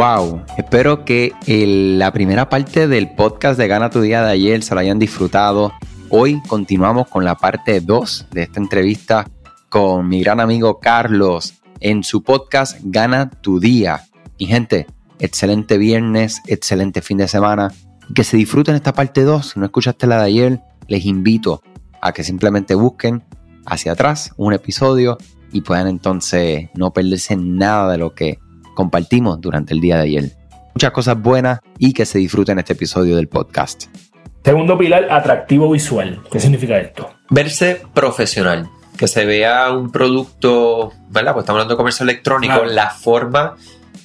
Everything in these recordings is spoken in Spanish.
Wow, espero que la primera parte del podcast de Gana tu Día de ayer se lo hayan disfrutado. Hoy continuamos con la parte 2 de esta entrevista con mi gran amigo Carlos en su podcast Gana tu Día. Y gente, excelente viernes, excelente fin de semana. Que se disfruten esta parte 2. Si no escuchaste la de ayer, les invito a que simplemente busquen hacia atrás un episodio y puedan entonces no perderse nada de lo que compartimos durante el día de ayer. Muchas cosas buenas y que se disfruten este episodio del podcast. Segundo pilar, atractivo visual. ¿Qué significa esto? Verse profesional. Que se vea un producto, ¿verdad? Pues estamos hablando de comercio electrónico, la forma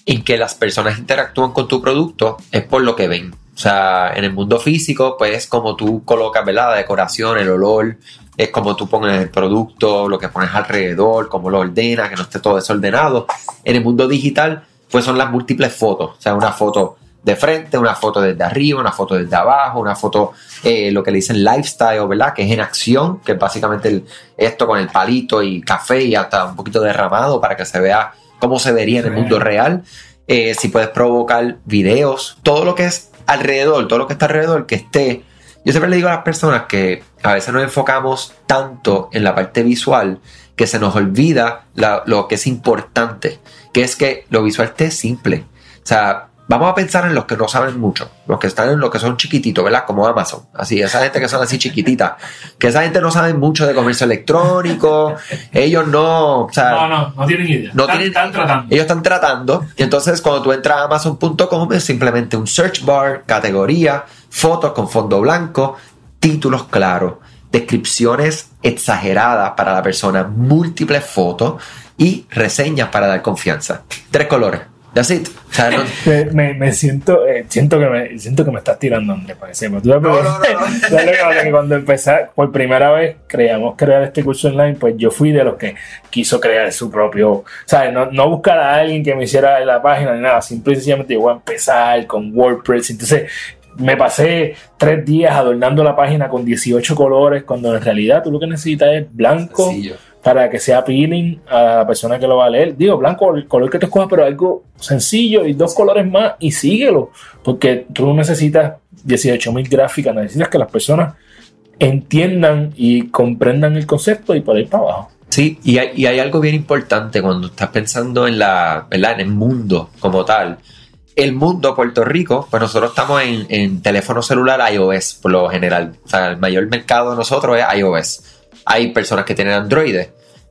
en que las personas interactúan con tu producto es por lo que ven. O sea, en el mundo físico, pues como tú colocas, ¿verdad? La decoración, el olor, es como tú pones el producto, lo que pones alrededor, cómo lo ordenas, que no esté todo desordenado. En el mundo digital, pues son las múltiples fotos. O sea, una foto de frente, una foto desde arriba, una foto desde abajo, una foto, eh, lo que le dicen lifestyle, ¿verdad? Que es en acción, que es básicamente esto con el palito y café y hasta un poquito derramado para que se vea cómo se vería en el mundo real. Eh, si puedes provocar videos, todo lo que es alrededor, todo lo que está alrededor, que esté yo siempre le digo a las personas que a veces nos enfocamos tanto en la parte visual que se nos olvida lo que es importante, que es que lo visual esté simple. O sea, vamos a pensar en los que no saben mucho, los que están en los que son chiquititos, ¿verdad? Como Amazon, así, esa gente que son así chiquititas, que esa gente no sabe mucho de comercio electrónico, ellos no, o sea, no, no, no tienen idea. No están, tratando. Ellos están tratando, y entonces cuando tú entras a amazon.com es simplemente un search bar, categoría, fotos con fondo blanco, títulos claros, descripciones exageradas para la persona, múltiples fotos y reseñas para dar confianza. Tres colores That's it. me, me, siento, eh, siento, que me, siento que me estás tirando, Andrés, para que No, no, no, cuando empecé, por primera vez, creíamos crear este curso online, pues yo fui de los que quiso crear su propio, ¿sabes? No, no buscar a alguien que me hiciera la página ni nada, simplemente iba a empezar con WordPress. Entonces, me pasé tres días adornando la página con 18 colores, cuando en realidad tú lo que necesitas es blanco para que sea appealing a la persona que lo va a leer. Digo, blanco, el color que te escojas, pero algo sencillo y dos colores más y síguelo, porque tú no necesitas 18.000 gráficas, necesitas que las personas entiendan y comprendan el concepto y por ahí para abajo. Sí, y hay, y hay algo bien importante cuando estás pensando en, la, en el mundo como tal el mundo, Puerto Rico, pues nosotros estamos en, en, teléfono celular iOS por lo general. O sea, el mayor mercado de nosotros es iOS. Hay personas que tienen Android.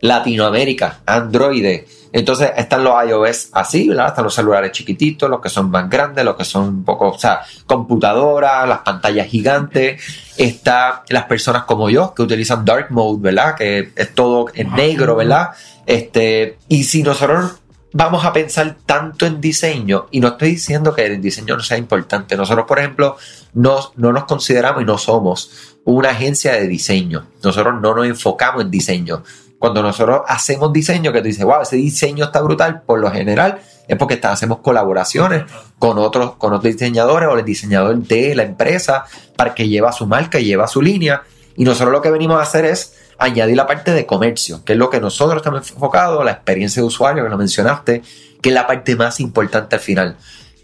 Latinoamérica, Android. Entonces están los iOS así, ¿verdad? Están los celulares chiquititos, los que son más grandes, los que son un poco, o sea, computadoras, las pantallas gigantes. Está las personas como yo que utilizan Dark Mode, ¿verdad? Que es todo en negro, ¿verdad? Este, y si nosotros vamos a pensar tanto en diseño, y no estoy diciendo que el diseño no sea importante. Nosotros, por ejemplo, no, no nos consideramos y no somos una agencia de diseño. Nosotros no nos enfocamos en diseño. Cuando nosotros hacemos diseño, que tú dices, wow, ese diseño está brutal, por lo general es porque hacemos colaboraciones con otros, con otros diseñadores o el diseñador de la empresa para que lleva su marca y lleva su línea. Y nosotros lo que venimos a hacer es añadir la parte de comercio, que es lo que nosotros estamos enfocados, la experiencia de usuario que lo mencionaste, que es la parte más importante al final.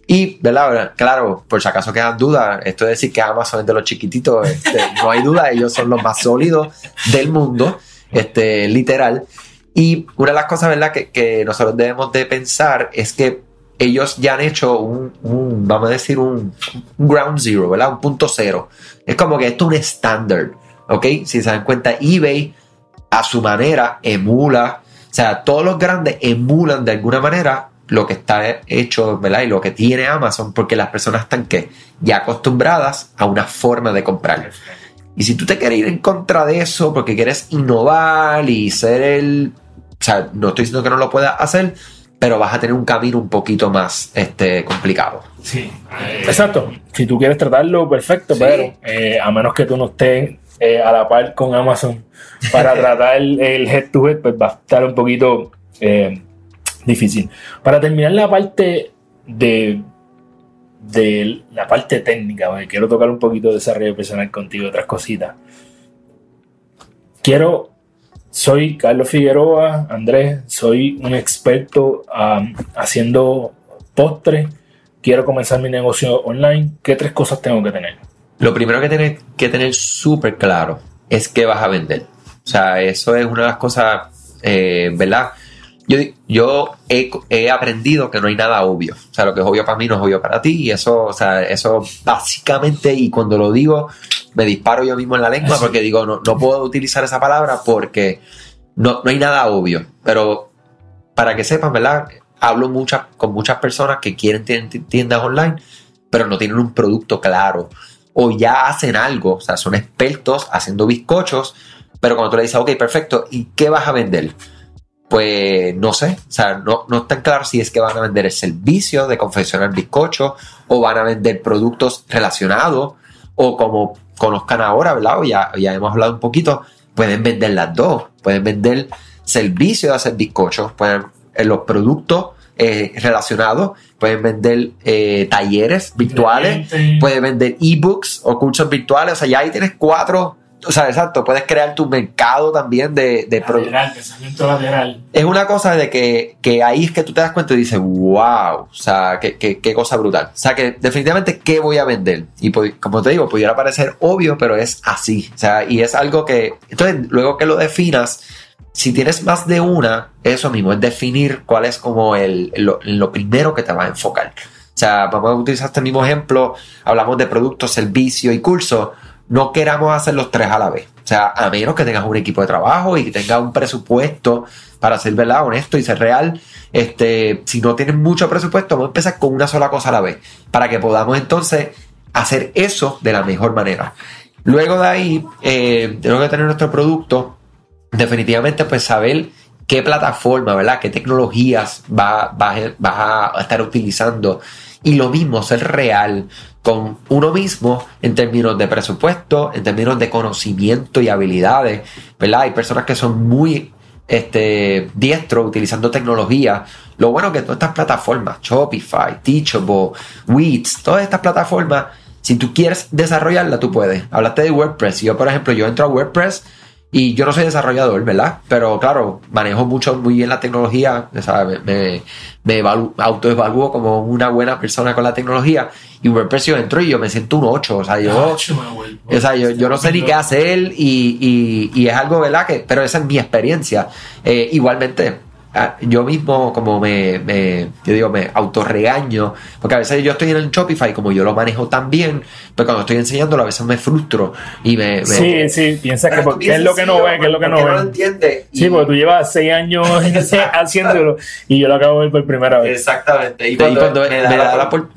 Y, ¿verdad? Claro, por si acaso quedan dudas, esto de decir que Amazon es de los chiquititos, este, no hay duda, ellos son los más sólidos del mundo, este, literal. Y una de las cosas, ¿verdad?, que, nosotros debemos de pensar es que ellos ya han hecho un, vamos a decir, un, un, ground zero, ¿verdad? Un punto cero. Es como que esto es un estándar. ¿Ok? Si se dan cuenta, eBay a su manera emula, o sea, todos los grandes emulan de alguna manera lo que está hecho, ¿verdad? Y lo que tiene Amazon, porque las personas están ¿qué? ya acostumbradas a una forma de comprar. Y si tú te quieres ir en contra de eso porque quieres innovar y ser el... O sea, no estoy diciendo que no lo puedas hacer, pero vas a tener un camino un poquito más este, complicado. Sí, exacto. Si tú quieres tratarlo, perfecto, pero eh, a menos que tú no estés eh, a la par con Amazon para tratar el, head to head, pues va a estar un poquito eh, difícil. Para terminar la parte de, de la parte técnica, quiero tocar un poquito de desarrollo personal contigo, otras cositas. Quiero, soy Carlos Figueroa, Andrés, soy un experto haciendo postres quiero comenzar mi negocio online, ¿qué tres cosas tengo que tener? Lo primero que tienes que tener súper claro es qué vas a vender. O sea, eso es una de las cosas, eh, ¿verdad? Yo, yo he, aprendido que no hay nada obvio. O sea, lo que es obvio para mí no es obvio para ti. Y eso, o sea, eso básicamente, y cuando lo digo, me disparo yo mismo en la lengua porque digo, no, no puedo utilizar esa palabra porque no, no hay nada obvio. Pero para que sepan, ¿verdad? Hablo muchas, con muchas personas que quieren tiendas online, pero no tienen un producto claro. O ya hacen algo, o sea, son expertos haciendo bizcochos, pero cuando tú le dices, ok, perfecto, ¿y qué vas a vender? Pues no sé, o sea, no, no tan claro si es que van a vender el servicio de confeccionar bizcochos o van a vender productos relacionados o como conozcan ahora, ¿verdad? O ya, ya hemos hablado un poquito, pueden vender las dos, pueden vender servicio de hacer bizcochos, pueden en los productos eh, relacionados, pueden vender eh, talleres virtuales, pueden vender ebooks o cursos virtuales, o sea, ya ahí tienes cuatro o sea, exacto, puedes crear tu mercado también de, de productos. Es una cosa de que, que, ahí es que tú te das cuenta y dices, wow, o sea, qué, cosa brutal. O sea, que definitivamente, ¿qué voy a vender? Y pues, como te digo, pudiera parecer obvio, pero es así. O sea, y es algo que, entonces, luego que lo definas, si tienes más de una, eso mismo, es definir cuál es como el, lo, lo primero que te va a enfocar. O sea, vamos a utilizar este mismo ejemplo, hablamos de productos, servicios y cursos no queramos hacer los tres a la vez. O sea, a menos que tengas un equipo de trabajo y que tengas un presupuesto para ser verdad, honesto y ser real. Este, si no tienes mucho presupuesto, vamos a empezar con una sola cosa a la vez. Para que podamos entonces hacer eso de la mejor manera. Luego de ahí, eh, tenemos que tener nuestro producto. Definitivamente, pues saber qué plataforma, ¿verdad? ¿Qué tecnologías vas va, a estar utilizando? Y lo mismo, ser real con uno mismo en términos de presupuesto, en términos de conocimiento y habilidades, ¿verdad? Hay personas que son muy este, diestros utilizando tecnología. Lo bueno que todas estas plataformas, Shopify, Teachable, Weeds, todas estas plataformas, si tú quieres desarrollarla, tú puedes. Hablaste de WordPress. Yo, por ejemplo, yo entro a WordPress y yo no soy desarrollador, ¿verdad? Pero claro, manejo mucho, muy bien la tecnología, ¿sabes? Me, me autoevalúo como una buena persona con la tecnología. Y WordPress yo entro y yo me siento un 8. O sea, yo, o sea, yo, yo no sé ni qué hacer y, y, y, es algo, ¿verdad? Que, pero esa es mi experiencia. Eh, igualmente, Ah, yo mismo como me, me, yo digo, me autorregaño, porque a veces yo estoy en el Shopify, como yo lo manejo tan bien, pero cuando estoy enseñándolo a veces me frustro y me... sí, sí, piensas que qué es lo que no ve, qué es lo que no ve. No entiende. Sí, porque tú llevas seis años haciéndolo y yo lo acabo de ver por primera vez. Exactamente. Y cuando,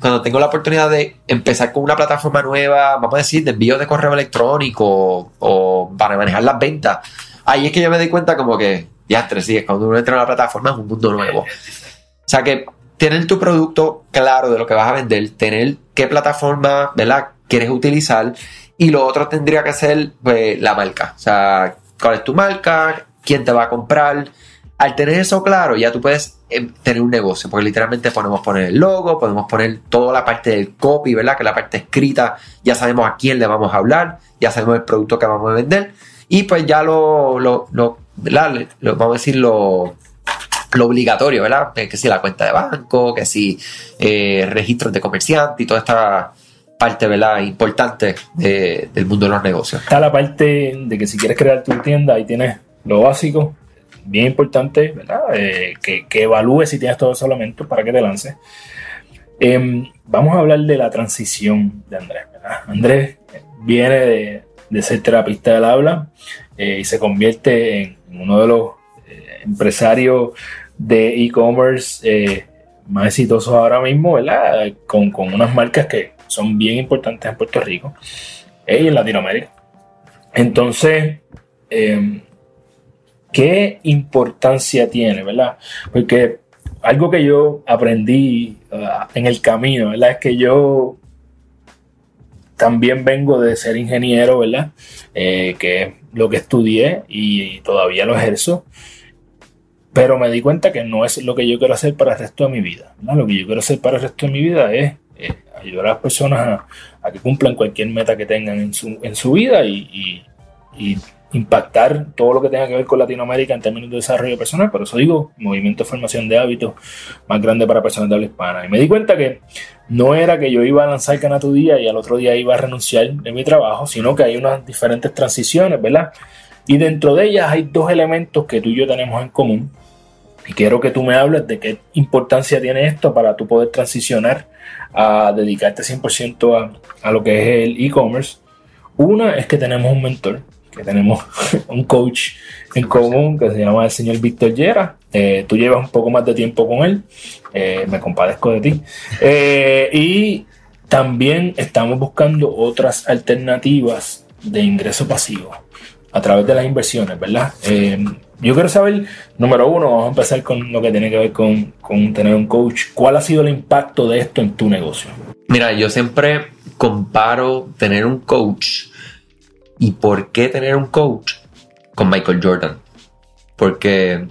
cuando tengo la oportunidad de empezar con una plataforma nueva, vamos a decir, de envío de correo electrónico o para manejar las ventas, ahí es que yo me doy cuenta como que ya tres días, cuando uno entra a la plataforma es un mundo nuevo. O sea que tener tu producto claro de lo que vas a vender, tener qué plataforma, ¿verdad? Quieres utilizar y lo otro tendría que ser pues, la marca. O sea, cuál es tu marca, quién te va a comprar. Al tener eso claro, ya tú puedes em, tener un negocio, porque literalmente podemos poner el logo, podemos poner toda la parte del copy, ¿verdad? Que la parte escrita, ya sabemos a quién le vamos a hablar, ya sabemos el producto que vamos a vender y pues ya lo, lo, lo vamos a decir lo, obligatorio, ¿verdad? Eh, que si la cuenta de banco, que si eh, registros de comerciante y toda esta parte, ¿verdad? Importante del mundo de los negocios. Está la parte de que si quieres crear tu tienda, ahí tienes lo básico, bien importante, ¿verdad? Eh, que, que, evalúes si tienes todos esos elementos para que te lances. Em, vamos a hablar de la transición de Andrés, ¿verdad? Andrés viene de, de ser terapista del habla y se convierte en uno de los eh, empresarios de e-commerce eh, más exitosos ahora mismo, ¿verdad? Con, unas marcas que son bien importantes en Puerto Rico eh, y en Latinoamérica. Entonces, em, ¿qué importancia tiene, verdad? Porque algo que yo aprendí ah, en el camino, ¿verdad? Es que yo también vengo de ser ingeniero, ¿verdad? que es lo que estudié y todavía lo ejerzo, pero me di cuenta que no es lo que yo quiero hacer para el resto de mi vida. Lo que yo quiero hacer para el resto de mi vida es ayudar a las personas a, que cumplan cualquier meta que tengan en su, vida y, impactar todo lo que tenga que ver con Latinoamérica en términos de desarrollo personal. Por eso digo, movimiento de formación de hábitos más grande para personas de habla hispana. Y me di cuenta que no era que yo iba a lanzar Cana tu Día y al otro día iba a renunciar de mi trabajo, sino que hay unas diferentes transiciones, ¿verdad? Y dentro de ellas hay dos elementos que tú y yo tenemos en común. Y quiero que tú me hables de qué importancia tiene esto para tú poder transicionar a dedicarte 100% a, a lo que es el e-commerce. Una es que tenemos un mentor, que tenemos un coach en común que se llama el señor Víctor Llera. Eh, tú llevas un poco más de tiempo con él, eh, me compadezco de ti. Eh, y también estamos buscando otras alternativas de ingreso pasivo a través de las inversiones, ¿verdad? yo quiero saber, número uno, vamos a empezar con lo que tiene que ver con, con tener un coach. ¿Cuál ha sido el impacto de esto en tu negocio? Mira, yo siempre comparo tener un coach ¿Y por qué tener un coach? Con Michael Jordan. Porque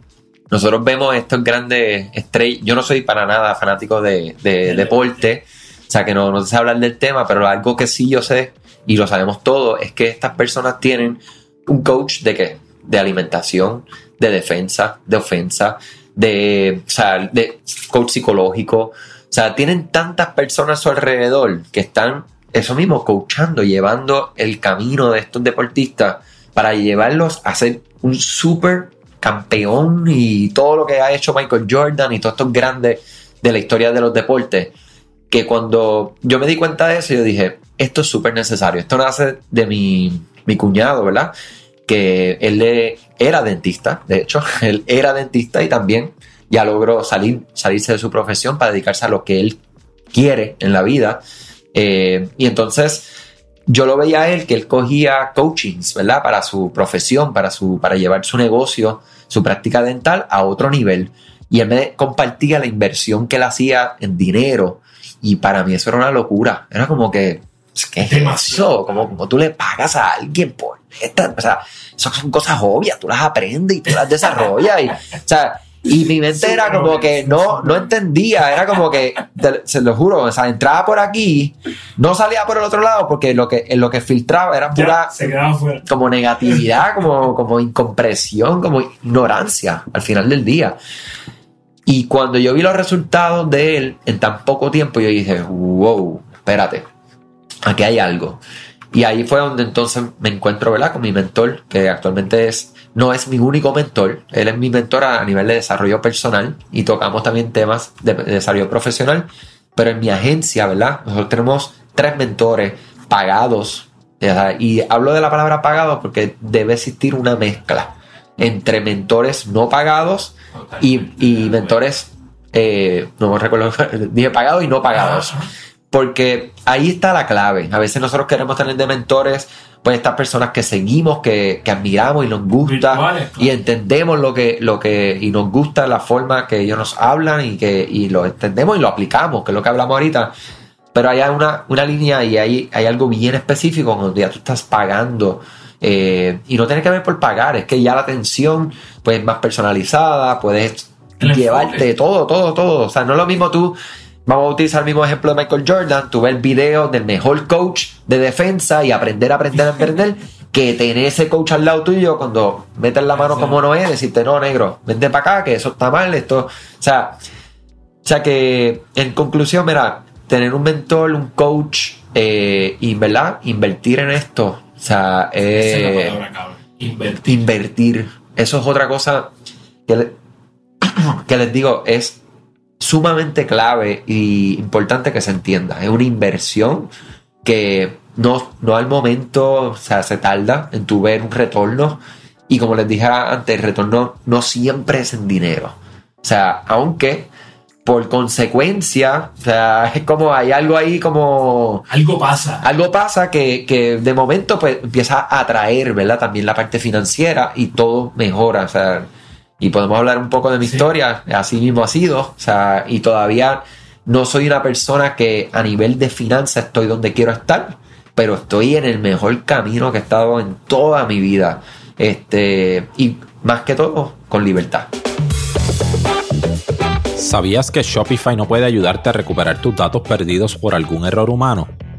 nosotros vemos estos grandes estrellas. Yo no soy para nada fanático de, deporte, o sea que no, no sé hablar del tema, pero algo que sí yo sé, y lo sabemos todos, es que estas personas tienen un coach de qué? De alimentación, de defensa, de ofensa, de, o sea, de coach psicológico. O sea, tienen tantas personas a su alrededor que están eso mismo, coachando, llevando el camino de estos deportistas para llevarlos a ser un super campeón y todo lo que ha hecho Michael Jordan y todos estos grandes de la historia de los deportes. Que cuando yo me di cuenta de eso, yo dije, esto es súper necesario. Esto nace de mi, mi cuñado, ¿verdad? Que él era dentista, de hecho, él era dentista y también ya logró salir, salirse de su profesión para dedicarse a lo que él quiere en la vida. Eh, y entonces yo lo veía a él que él cogía coachings, ¿verdad? Para su profesión, para, su, para llevar su negocio, su práctica dental a otro nivel. Y él me compartía la inversión que él hacía en dinero. Y para mí eso era una locura. Era como que, ¿qué es eso? Como, como tú le pagas a alguien por esta. O sea, son cosas obvias. Tú las aprendes y tú las desarrollas. Y, o sea, y mi mente era como que no, no entendía, era como que, se lo juro, o sea, entraba por aquí, no salía por el otro lado porque lo que, lo que filtraba era pura como negatividad, como, como incompresión, como ignorancia al final del día. Y cuando yo vi los resultados de él en tan poco tiempo, yo dije, wow, espérate, aquí hay algo. Y ahí fue donde entonces me encuentro, ¿verdad? Con mi mentor, que actualmente es no es mi único mentor, él es mi mentor a nivel de desarrollo personal y tocamos también temas de, desarrollo profesional, pero en mi agencia, ¿verdad? Nosotros tenemos tres mentores pagados y hablo de la palabra pagado porque debe existir una mezcla entre mentores no pagados y, mentores, eh, no me recuerdo, dije pagados y no pagados. Porque ahí está la clave. A veces nosotros queremos tener de mentores pues estas personas que seguimos, que, admiramos y nos gusta y entendemos lo que, lo que, y nos gusta la forma que ellos nos hablan y que y lo entendemos y lo aplicamos, que es lo que hablamos ahorita. Pero hay una, una línea y hay, hay algo bien específico donde ya tú estás pagando. Eh, y no tiene que ver por pagar, es que ya la atención pues más personalizada, puedes llevarte todo, todo, todo. O sea, no es lo mismo tú Vamos a utilizar el mismo ejemplo de Michael Jordan. Tú ves el video del mejor coach de defensa y aprender, aprender, aprender. que tener ese coach al lado tuyo cuando metes la mano como no es, decirte, no, negro, vente para acá, que eso está mal, esto. O sea, o sea que en conclusión, mira, tener un mentor, un coach eh, y, ¿verdad? Invertir en esto. O sea, eh, invertir. invertir. Eso es otra cosa que, que les digo, es sumamente clave y importante que se entienda. Es una inversión que no, no al momento, o sea, se tarda en tu ver un retorno. Y como les dije antes, el retorno no siempre es en dinero. O sea, aunque por consecuencia, o sea, es como hay algo ahí como... Algo pasa. Algo pasa que, que, de momento pues empieza a atraer, ¿verdad? También la parte financiera y todo mejora. O sea, y podemos hablar un poco de mi historia, así mismo ha sido, o sea, y todavía no soy una persona que a nivel de finanzas estoy donde quiero estar, pero estoy en el mejor camino que he estado en toda mi vida, este, y más que todo, con libertad. ¿Sabías que Shopify no puede ayudarte a recuperar tus datos perdidos por algún error humano?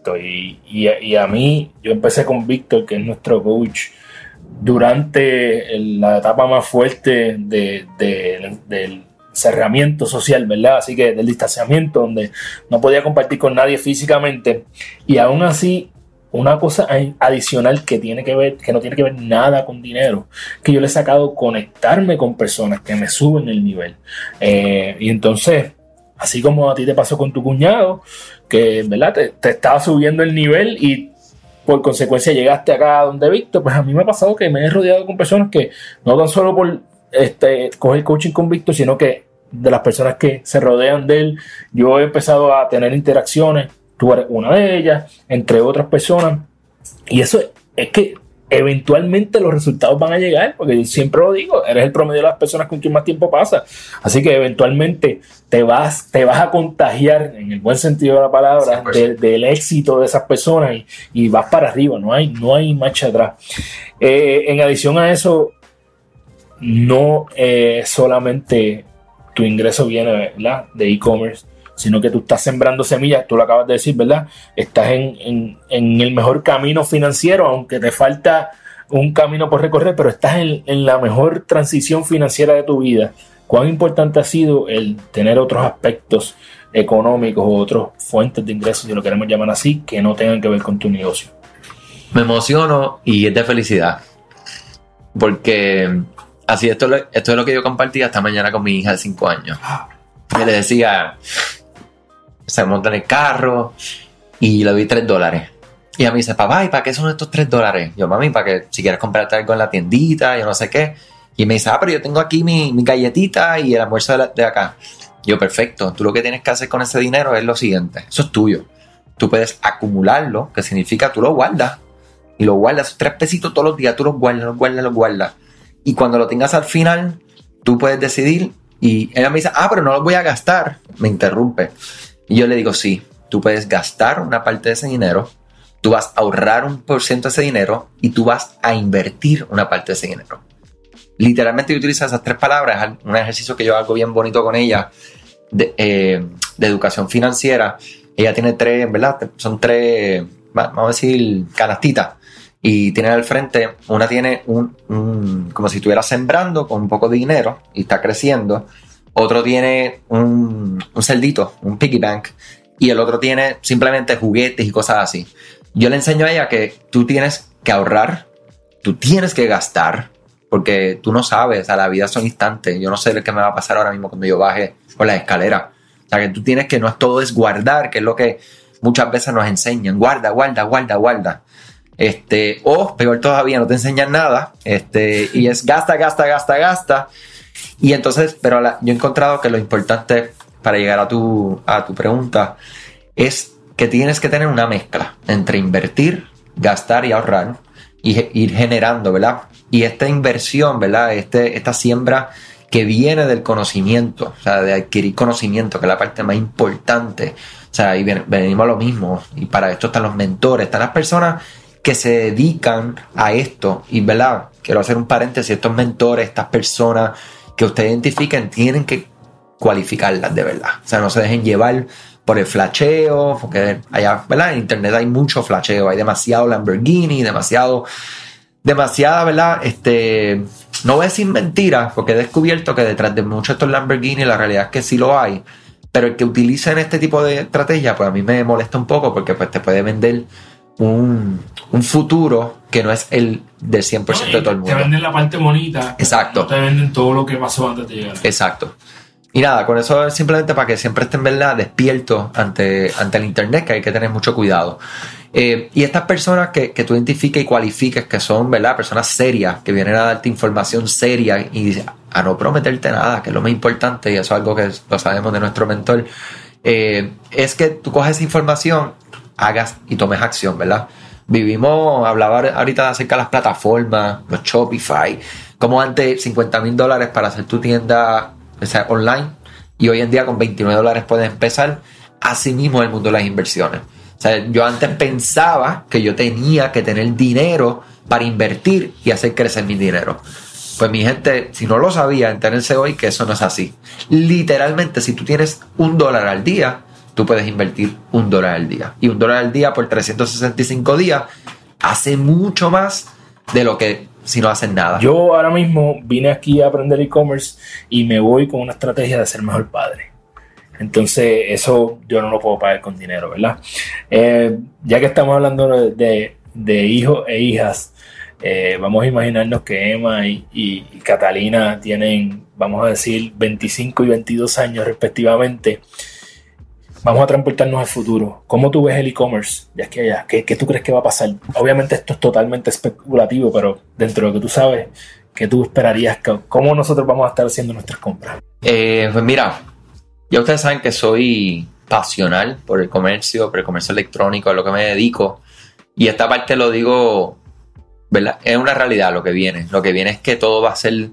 esto, y, y, a mí, yo empecé con Víctor, que es nuestro coach, durante la etapa más fuerte de, del cerramiento social, ¿verdad? Así que del distanciamiento, donde no podía compartir con nadie físicamente, y aún así una cosa adicional que tiene que ver, que no tiene que ver nada con dinero, que yo le he sacado conectarme con personas que me suben el nivel. Eh, y entonces, así como a ti te pasó con tu cuñado, que ¿verdad? Te, estaba subiendo el nivel y por consecuencia llegaste acá donde Víctor, pues a mí me ha pasado que me he rodeado con personas que no tan solo por este, coger coaching con Víctor, sino que de las personas que se rodean de él, yo he empezado a tener interacciones tú eres una de ellas, entre otras personas. Y eso es que eventualmente los resultados van a llegar, porque siempre lo digo, eres el promedio de las personas con quien más tiempo pasa. Así que eventualmente te vas, te vas a contagiar, en el buen sentido de la palabra, del éxito de esas personas y, vas para arriba, no hay, no hay marcha atrás. Eh, en adición a eso, no eh, solamente tu ingreso viene de e-commerce, sino que tú estás sembrando semillas, tú lo acabas de decir, ¿verdad? Estás en, el mejor camino financiero, aunque te falta un camino por recorrer, pero estás en, la mejor transición financiera de tu vida. ¿Cuán importante ha sido el tener otros aspectos económicos o otras fuentes de ingresos, si lo queremos llamar así, que no tengan que ver con tu negocio? Me emociono y es de felicidad. Porque así esto, esto es lo que yo compartí esta mañana con mi hija de 5 años. Que le decía, se monta en el carro y le doy 3 dólares. Y a mí dice, papá, ¿y para qué son estos 3 dólares? Yo, mami, para que si quieres comprarte algo en la tiendita, yo no sé qué. Y me dice, ah, pero yo tengo aquí mi, galletita y el almuerzo de, acá. Yo, perfecto. Tú lo que tienes que hacer con ese dinero es lo siguiente. Eso es tuyo. Tú puedes acumularlo, que significa tú lo guardas. Y lo guardas, tres pesitos todos los días, tú los guardas, los guardas, los guardas. Y cuando lo tengas al final, tú puedes decidir. Y ella me dice, ah, pero no los voy a gastar. Me interrumpe. Y yo le digo, sí, tú puedes gastar una parte de ese dinero, tú vas a ahorrar un por ciento de ese dinero y tú vas a invertir una parte de ese dinero. Literalmente yo utilizo esas tres palabras, un ejercicio que yo hago bien bonito con ella de, eh, educación financiera. Ella tiene tres, ¿verdad? Son tres, vamos a decir, canastitas. Y tiene al frente, una tiene un, como si estuviera sembrando con un poco de dinero y está creciendo otro tiene un, un celdito, un piggy bank, y el otro tiene simplemente juguetes y cosas así. Yo le enseño a ella que tú tienes que ahorrar, tú tienes que gastar, porque tú no sabes, a la vida son instantes. Yo no sé qué me va a pasar ahora mismo cuando yo baje por la escalera. O sea, que tú tienes que no es todo es guardar, que es lo que muchas veces nos enseñan. Guarda, guarda, guarda, guarda. Este, o peor todavía, no te enseñan nada. Este, y es gasta, gasta, gasta, gasta. Y entonces, pero yo he encontrado que lo importante para llegar a tu, a tu pregunta es que tienes que tener una mezcla entre invertir, gastar y ahorrar y ir generando, ¿verdad? Y esta inversión, ¿verdad? Este, esta siembra que viene del conocimiento, o sea, de adquirir conocimiento, que es la parte más importante. O sea, y venimos a lo mismo. Y para esto están los mentores, están las personas que se dedican a esto. Y, ¿verdad? Quiero hacer un paréntesis, estos mentores, estas personas que ustedes identifiquen tienen que cualificarlas de verdad. O sea, no se dejen llevar por el flasheo, porque allá, ¿verdad? En internet hay mucho flasheo, hay demasiado Lamborghini, demasiado, demasiada, ¿verdad? Este, no voy a decir mentiras, porque he descubierto que detrás de muchos estos Lamborghini la realidad es que sí lo hay, pero el que utilicen este tipo de estrategia, pues a mí me molesta un poco porque pues te puede vender un, futuro que no es el del 100% de todo el mundo. Te venden la parte bonita. Exacto. te venden todo lo que pasó antes de llegar. Exacto. Y nada, con eso es simplemente para que siempre estén ¿verdad? despiertos ante, ante el Internet, que hay que tener mucho cuidado. Eh, y estas personas que, que tú identifiques y cualifiques, que son ¿verdad? personas serias, que vienen a darte información seria y a no prometerte nada, que es lo más importante, y eso es algo que lo sabemos de nuestro mentor, eh, es que tú coges esa información hagas y tomes acción, ¿verdad? Vivimos, hablaba ahorita acerca de las plataformas, los Shopify, como antes 50 mil dólares para hacer tu tienda online y hoy en día con 29 dólares puedes empezar. Así mismo el mundo de las inversiones. O sea, yo antes pensaba que yo tenía que tener dinero para invertir y hacer crecer mi dinero. Pues mi gente, si no lo sabía, entérense hoy que eso no es así. Literalmente, si tú tienes un dólar al día, tú puedes invertir un dólar al día. Y un dólar al día por 365 días hace mucho más de lo que si no hacen nada. Yo ahora mismo vine aquí a aprender e-commerce y me voy con una estrategia de ser mejor padre. Entonces, eso yo no lo puedo pagar con dinero, ¿verdad? Eh, ya que estamos hablando de, hijos e hijas, eh, vamos a imaginarnos que Emma y, Catalina tienen, vamos a decir, 25 y 22 años respectivamente. Vamos a transportarnos al futuro. ¿Cómo tú ves el e-commerce de aquí allá? ¿Qué, ¿Qué, tú crees que va a pasar? Obviamente esto es totalmente especulativo, pero dentro de lo que tú sabes, ¿qué tú esperarías? ¿Cómo nosotros vamos a estar haciendo nuestras compras? Eh, pues mira, ya ustedes saben que soy pasional por el comercio, por el comercio electrónico, a lo que me dedico. Y esta parte lo digo, ¿verdad? Es una realidad lo que viene. Lo que viene es que todo va a ser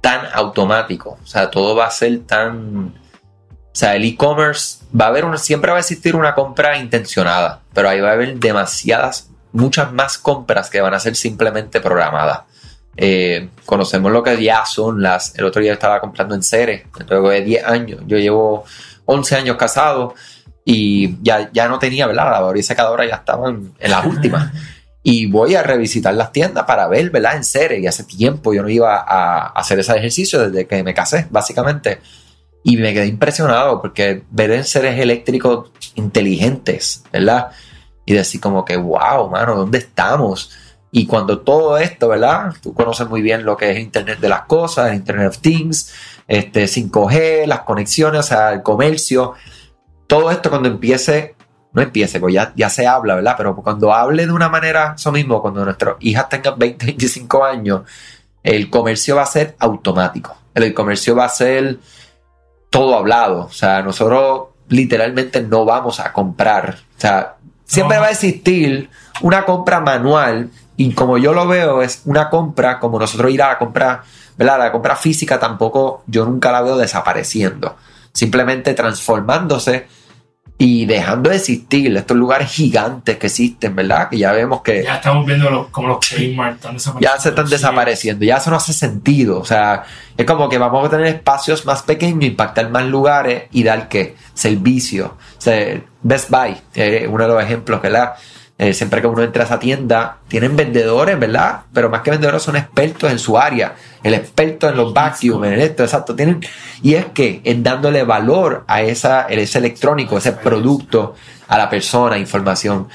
tan automático. O sea, todo va a ser tan... O sea, el e-commerce va a haber una, siempre va a existir una compra intencionada, pero ahí va a haber demasiadas, muchas más compras que van a ser simplemente programadas. Eh, conocemos lo que ya son las. El otro día estaba comprando en Ceres, luego de 10 años. Yo llevo 11 años casado y ya, ya no tenía, ¿verdad? La lavadora y secadora ya estaban en las últimas. Y voy a revisitar las tiendas para ver, ¿verdad? En Ceres. Y hace tiempo yo no iba a hacer ese ejercicio desde que me casé, básicamente. Y me quedé impresionado porque ver seres eléctricos inteligentes, ¿verdad? Y decir como que, wow, mano, ¿dónde estamos? Y cuando todo esto, ¿verdad? Tú conoces muy bien lo que es Internet de las cosas, Internet of Things, este 5G, las conexiones, o sea, el comercio. Todo esto cuando empiece, no empiece, pues ya, ya se habla, ¿verdad? Pero cuando hable de una manera, eso mismo, cuando nuestras hijas tengan 20, 25 años, el comercio va a ser automático. El comercio va a ser todo hablado. O sea, nosotros literalmente no vamos a comprar. O sea, siempre va a existir una compra manual y como yo lo veo, es una compra, como nosotros ir a la compra, ¿verdad? La compra física tampoco, yo nunca la veo desapareciendo. Simplemente transformándose y dejando de existir estos lugares gigantes que existen, ¿verdad? Que ya vemos que... Ya estamos viendo como los Kmart están desapareciendo. Ya se están desapareciendo, ya eso no hace sentido. O sea, es como que vamos a tener espacios más pequeños, impactar más lugares y dar qué? Servicio. O sea, Best Buy, eh, uno de los ejemplos, ¿verdad? Eh, siempre que uno entra a esa tienda, tienen vendedores, ¿verdad? Pero más que vendedores son expertos en su área, el experto en los vacuum, en esto, exacto. Tienen, y es que es dándole valor a esa, ese electrónico, ese producto, a la persona, información.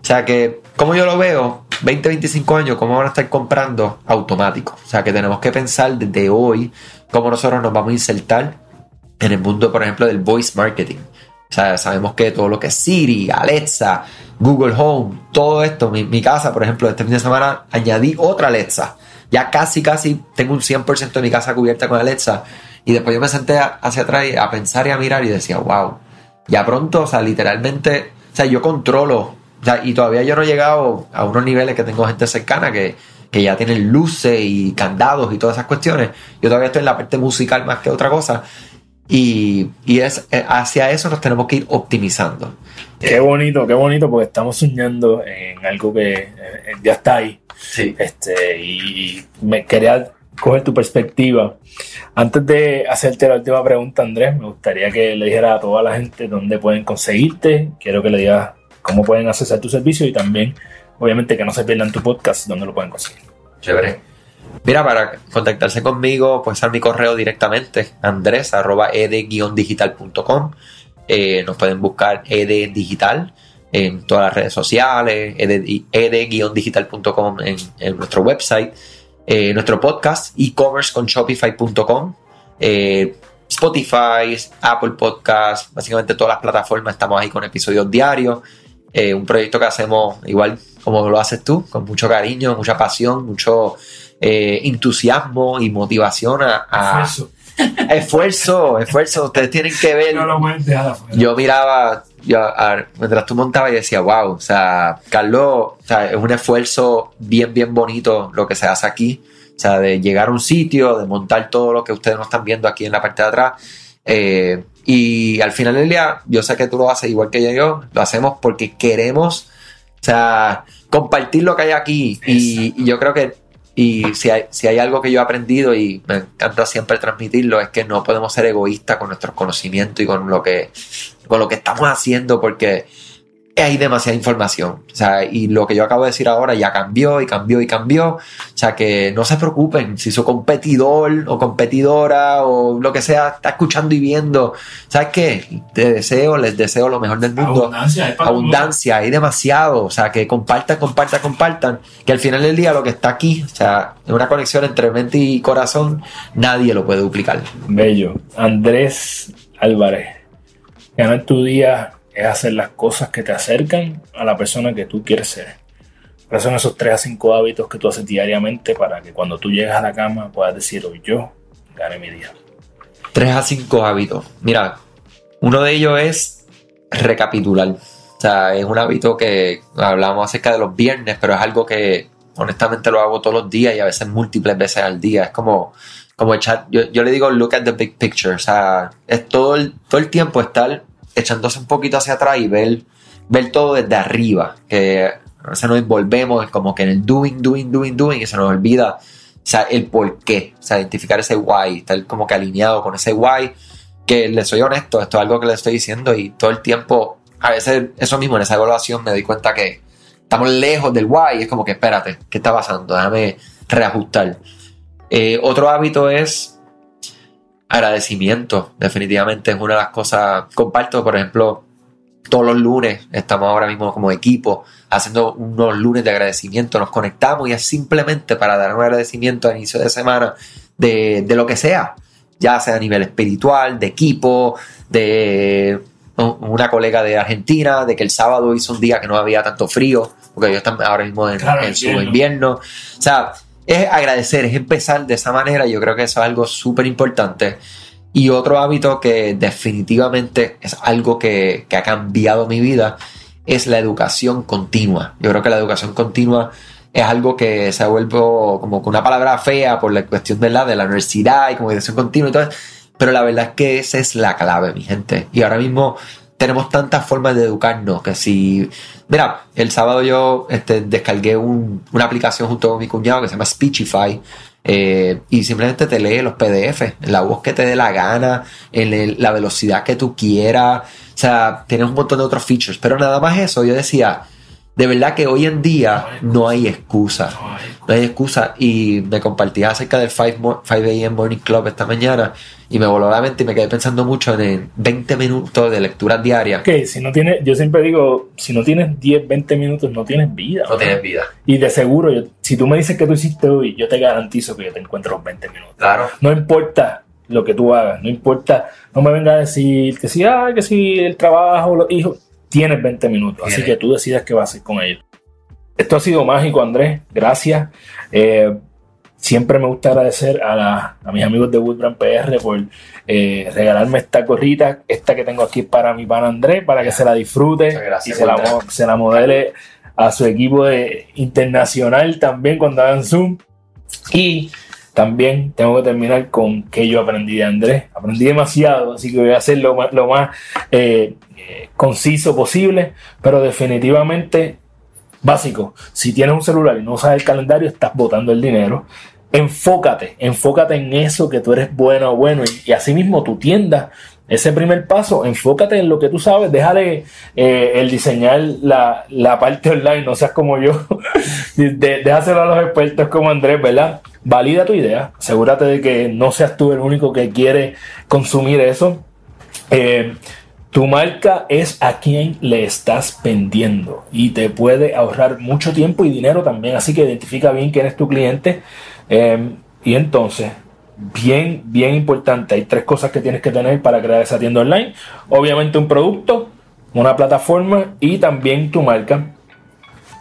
O sea que, como yo lo veo, 20, 25 años, ¿cómo van a estar comprando automático? O sea que tenemos que pensar desde hoy cómo nosotros nos vamos a insertar en el mundo, por ejemplo, del voice marketing. O sea, sabemos que todo lo que es Siri, Alexa, Google Home, todo esto, mi, casa, por ejemplo, este fin de semana añadí otra Alexa. Ya casi, casi tengo un 100% de mi casa cubierta con Alexa. Y después yo me senté hacia atrás a pensar y a mirar y decía, wow, ya pronto, o sea, literalmente, o sea, yo controlo, o sea, y todavía yo no he llegado a unos niveles que tengo gente cercana que, que ya tienen luces y candados y todas esas cuestiones. Yo todavía estoy en la parte musical más que otra cosa. Y, y es, eh, hacia eso nos tenemos que ir optimizando. Qué bonito, qué bonito, porque estamos soñando en algo que eh, ya está ahí. Sí. Este, y me quería coger tu perspectiva. Antes de hacerte la última pregunta, Andrés, me gustaría que le dijera a toda la gente dónde pueden conseguirte. Quiero que le digas cómo pueden acceder a tu servicio y también, obviamente, que no se pierdan tu podcast, dónde lo pueden conseguir. Chévere. Mira, para contactarse conmigo, puedes usar mi correo directamente, andres.ed-digital.com. Eh, nos pueden buscar ed digital en todas las redes sociales, ed-digital.com en, nuestro website, eh, nuestro podcast, e-commerce con shopify.com, eh, Spotify, Apple Podcast, básicamente todas las plataformas estamos ahí con episodios diarios. un proyecto que hacemos igual como lo haces tú, con mucho cariño, mucha pasión, mucho entusiasmo y motivación a, esfuerzo, esfuerzo. Ustedes tienen que ver. yo miraba, yo, mientras tú montabas, y decía, wow, o sea, Carlos, o sea, es un esfuerzo bien, bien bonito lo que se hace aquí. O sea, de llegar a un sitio, de montar todo lo que ustedes nos están viendo aquí en la parte de atrás. Eh, y al final del día, yo sé que tú lo haces igual que yo, lo hacemos porque queremos, o sea, compartir lo que hay aquí. Y, yo creo que, y si hay, si hay algo que yo he aprendido y me encanta siempre transmitirlo, es que no podemos ser egoístas con nuestros conocimientos y con lo que, con lo que estamos haciendo, porque hay demasiada información. O sea, y lo que yo acabo de decir ahora ya cambió y cambió y cambió. O sea, que no se preocupen si su competidor o competidora o lo que sea está escuchando y viendo. ¿Sabes qué? Te deseo, les deseo lo mejor del mundo. Abundancia, hay Abundancia, hay demasiado. O sea, que compartan, compartan, compartan. Que al final del día lo que está aquí, o sea, es una conexión entre mente y corazón, nadie lo puede duplicar. Bello. Andrés Álvarez. Ganar tu día es hacer las cosas que te acercan a la persona que tú quieres ser. ¿Cuáles son esos 3 a 5 hábitos que tú haces diariamente para que cuando tú llegas a la cama puedas decir, hoy yo gané mi día? 3 a 5 hábitos. Mira, uno de ellos es recapitular. O sea, es un hábito que hablamos acerca de los viernes, pero es algo que honestamente lo hago todos los días y a veces múltiples veces al día. Es como, como echar, yo, yo le digo look at the big picture. O sea, es todo el, todo el tiempo estar echándose un poquito hacia atrás y ver, ver todo desde arriba, que a veces nos envolvemos como que en el doing, doing, doing, doing y se nos olvida o sea, el por qué, o sea, identificar ese why, estar como que alineado con ese why, que le soy honesto, esto es algo que le estoy diciendo y todo el tiempo, a veces eso mismo en esa evaluación me doy cuenta que estamos lejos del why es como que espérate, ¿qué está pasando? Déjame reajustar. Eh, otro hábito es agradecimiento, definitivamente es una de las cosas. Comparto, por ejemplo, todos los lunes estamos ahora mismo como equipo haciendo unos lunes de agradecimiento, nos conectamos y es simplemente para dar un agradecimiento a inicio de semana de, de lo que sea, ya sea a nivel espiritual, de equipo, de una colega de Argentina, de que el sábado hizo un día que no había tanto frío, porque ellos están ahora mismo en, en su invierno. O sea, es agradecer, es empezar de esa manera. Yo creo que eso es algo súper importante. Y otro hábito que definitivamente es algo que, ha cambiado mi vida es la educación continua. Yo creo que la educación continua es algo que se ha vuelto como una palabra fea por la cuestión de la, de la universidad y como educación continua y todo. Pero la verdad es que esa es la clave, mi gente. Y ahora mismo tenemos tantas formas de educarnos que si Mira, el sábado yo este, descargué una aplicación junto con mi cuñado que se llama Speechify. Eh, y simplemente te lee los PDF la voz que te dé la gana, en la velocidad que tú quieras. O sea, tienes un montón de otros features. Pero nada más eso, yo decía, de verdad que hoy en día no hay excusa. No hay excusa. Y me compartía acerca del 5, a.m. Morning Club esta mañana y me voló la mente y me quedé pensando mucho en 20 minutos de lectura diaria. Que si no tienes, yo siempre digo, si no tienes 10, 20 minutos, no tienes vida. No, tienes vida. Y de seguro, si tú me dices que tú hiciste hoy, yo te garantizo que yo te encuentro los 20 minutos. Claro. No importa lo que tú hagas, no importa, no me venga a decir que si, ah, que si el trabajo, los hijos tienes 20 minutos, así que tú decidas qué vas a hacer con ellos. Esto ha sido mágico, Andrés. Gracias. Eh, siempre me gusta agradecer a, mis amigos de Woodbrand PR por eh, regalarme esta gorrita. Esta que tengo aquí para mi pan Andrés, para que se la disfrute y se la, se la, modele a su equipo de internacional también cuando hagan Zoom. Y también tengo que terminar con que yo aprendí de Andrés. Aprendí demasiado, así que voy a hacer lo más, eh, conciso posible, pero definitivamente básico. Si tienes un celular y no usas el calendario, estás botando el dinero. Enfócate, enfócate en eso que tú eres bueno o bueno y, así mismo tu tienda ese primer paso, enfócate en lo que tú sabes, déjale eh, el diseñar la, la, parte online, no seas como yo, de, déjaselo a los expertos como Andrés, ¿verdad? Valida tu idea, asegúrate de que no seas tú el único que quiere consumir eso. Eh, tu marca es a quien le estás vendiendo y te puede ahorrar mucho tiempo y dinero también. Así que identifica bien quién es tu cliente. Em, y entonces, bien, bien importante, hay tres cosas que tienes que tener para crear esa tienda online. Obviamente un producto, una plataforma y también tu marca.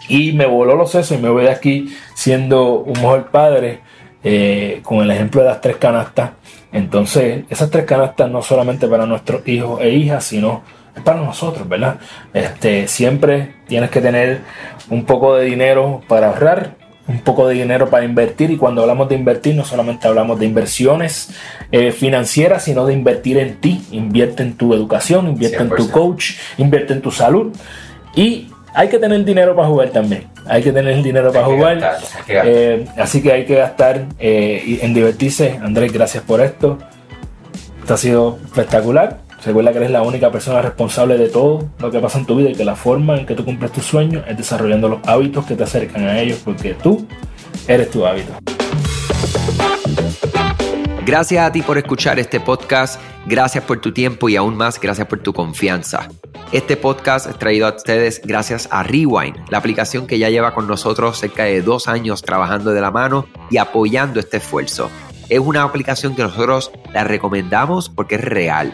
Y me voló los sesos y me voy de aquí siendo un mejor padre eh, con el ejemplo de las tres canastas entonces, esas tres canastas no solamente para nuestros hijos e hijas, sino para nosotros, ¿verdad? Este, siempre tienes que tener un poco de dinero para ahorrar, un poco de dinero para invertir y cuando hablamos de invertir no solamente hablamos de inversiones eh, financieras, sino de invertir en ti, invierte en tu educación, invierte en tu coach, invierte en tu salud y hay que tener dinero para jugar también. Hay que tener dinero para jugar. Eh, así que hay que gastar eh, en divertirse. Andrés, gracias por esto. Esto ha sido espectacular. Recuerda que eres la única persona responsable de todo lo que pasa en tu vida y que la forma en que tú cumples tus sueños es desarrollando los hábitos que te acercan a ellos porque tú eres tu hábito. Gracias a ti por escuchar este podcast, gracias por tu tiempo y aún más gracias por tu confianza. Este podcast es traído a ustedes gracias a Rewind, la aplicación que ya lleva con nosotros cerca de dos años trabajando de la mano y apoyando este esfuerzo. Es una aplicación que nosotros la recomendamos porque es real